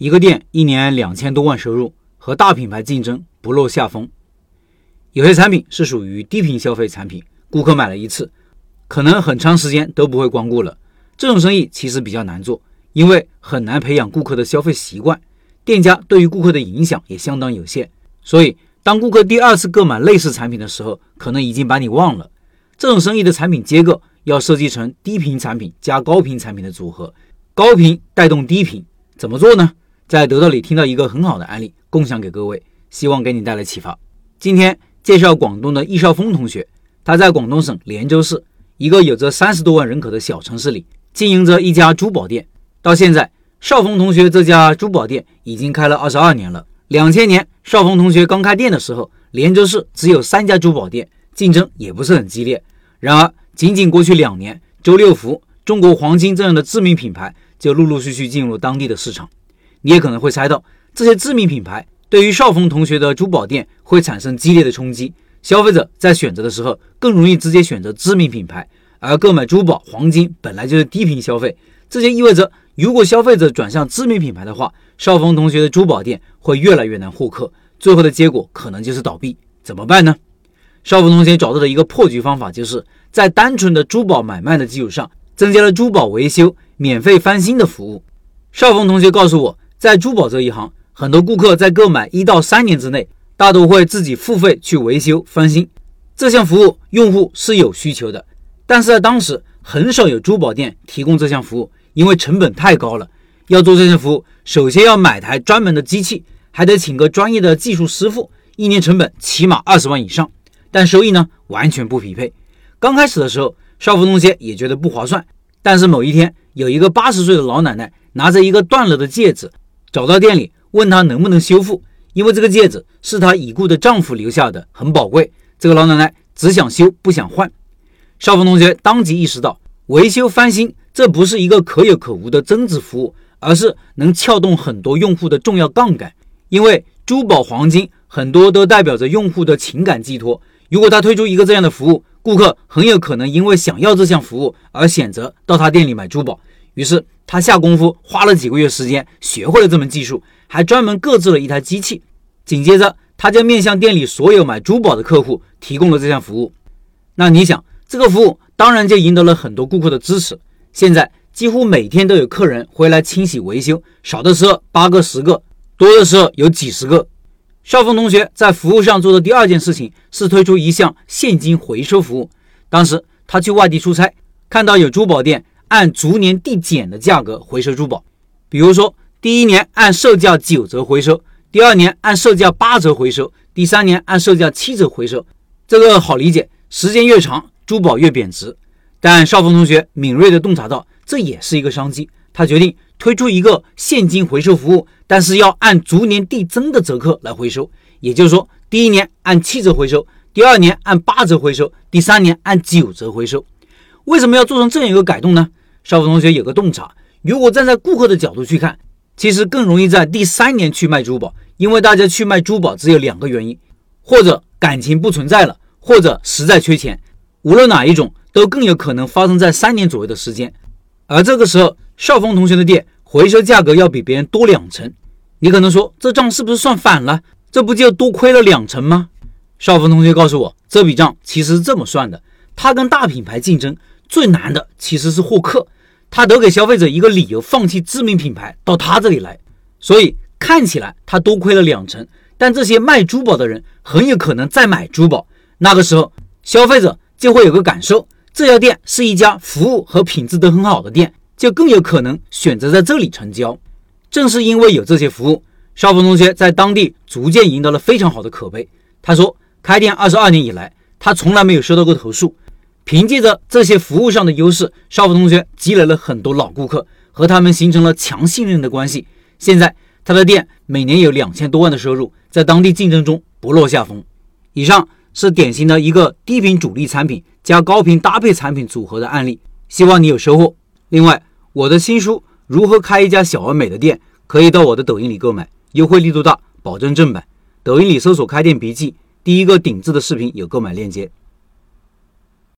一个店一年两千多万收入，和大品牌竞争不落下风。有些产品是属于低频消费产品，顾客买了一次，可能很长时间都不会光顾了。这种生意其实比较难做，因为很难培养顾客的消费习惯，店家对于顾客的影响也相当有限。所以，当顾客第二次购买类似产品的时候，可能已经把你忘了。这种生意的产品结构要设计成低频产品加高频产品的组合，高频带动低频，怎么做呢？在得到里听到一个很好的案例，共享给各位，希望给你带来启发。今天。介绍广东的易少峰同学，他在广东省连州市一个有着三十多万人口的小城市里经营着一家珠宝店。到现在，少峰同学这家珠宝店已经开了二十二年了。两千年，少峰同学刚开店的时候，连州市只有三家珠宝店，竞争也不是很激烈。然而，仅仅过去两年，周六福、中国黄金这样的知名品牌就陆陆续续进入当地的市场。你也可能会猜到，这些知名品牌。对于少峰同学的珠宝店会产生激烈的冲击，消费者在选择的时候更容易直接选择知名品牌，而购买珠宝、黄金本来就是低频消费，这就意味着如果消费者转向知名品牌的话，少峰同学的珠宝店会越来越难获客，最后的结果可能就是倒闭。怎么办呢？少峰同学找到的一个破局方法，就是在单纯的珠宝买卖的基础上，增加了珠宝维修、免费翻新的服务。少峰同学告诉我，在珠宝这一行。很多顾客在购买一到三年之内，大多会自己付费去维修翻新这项服务，用户是有需求的，但是在当时很少有珠宝店提供这项服务，因为成本太高了。要做这项服务，首先要买台专门的机器，还得请个专业的技术师傅，一年成本起码二十万以上，但收益呢完全不匹配。刚开始的时候，少福同学也觉得不划算，但是某一天，有一个八十岁的老奶奶拿着一个断了的戒指，找到店里。问他能不能修复，因为这个戒指是她已故的丈夫留下的，很宝贵。这个老奶奶只想修，不想换。少峰同学当即意识到，维修翻新这不是一个可有可无的增值服务，而是能撬动很多用户的重要杠杆。因为珠宝、黄金很多都代表着用户的情感寄托。如果他推出一个这样的服务，顾客很有可能因为想要这项服务而选择到他店里买珠宝。于是他下功夫，花了几个月时间，学会了这门技术。还专门购置了一台机器，紧接着他就面向店里所有买珠宝的客户提供了这项服务。那你想，这个服务当然就赢得了很多顾客的支持。现在几乎每天都有客人回来清洗维修，少的时候八个十个，多的时候有几十个。少峰同学在服务上做的第二件事情是推出一项现金回收服务。当时他去外地出差，看到有珠宝店按逐年递减的价格回收珠宝，比如说。第一年按售价九折回收，第二年按售价八折回收，第三年按售价七折回收。这个好理解，时间越长，珠宝越贬值。但少峰同学敏锐地洞察到，这也是一个商机。他决定推出一个现金回收服务，但是要按逐年递增的折扣来回收。也就是说，第一年按七折回收，第二年按八折回收，第三年按九折回收。为什么要做成这样一个改动呢？少峰同学有个洞察：如果站在顾客的角度去看，其实更容易在第三年去卖珠宝，因为大家去卖珠宝只有两个原因：或者感情不存在了，或者实在缺钱。无论哪一种，都更有可能发生在三年左右的时间。而这个时候，少峰同学的店回收价格要比别人多两成。你可能说，这账是不是算反了？这不就多亏了两成吗？少峰同学告诉我，这笔账其实是这么算的：他跟大品牌竞争最难的其实是获客。他得给消费者一个理由，放弃知名品牌到他这里来，所以看起来他多亏了两成。但这些卖珠宝的人很有可能再买珠宝，那个时候消费者就会有个感受：这家店是一家服务和品质都很好的店，就更有可能选择在这里成交。正是因为有这些服务，少峰同学在当地逐渐赢得了非常好的口碑。他说，开店二十二年以来，他从来没有收到过投诉。凭借着这些服务上的优势，少福同学积累了很多老顾客，和他们形成了强信任的关系。现在他的店每年有两千多万的收入，在当地竞争中不落下风。以上是典型的一个低频主力产品加高频搭配产品组合的案例，希望你有收获。另外，我的新书《如何开一家小而美的店》可以到我的抖音里购买，优惠力度大，保证正版。抖音里搜索“开店笔记”，第一个顶置的视频有购买链接。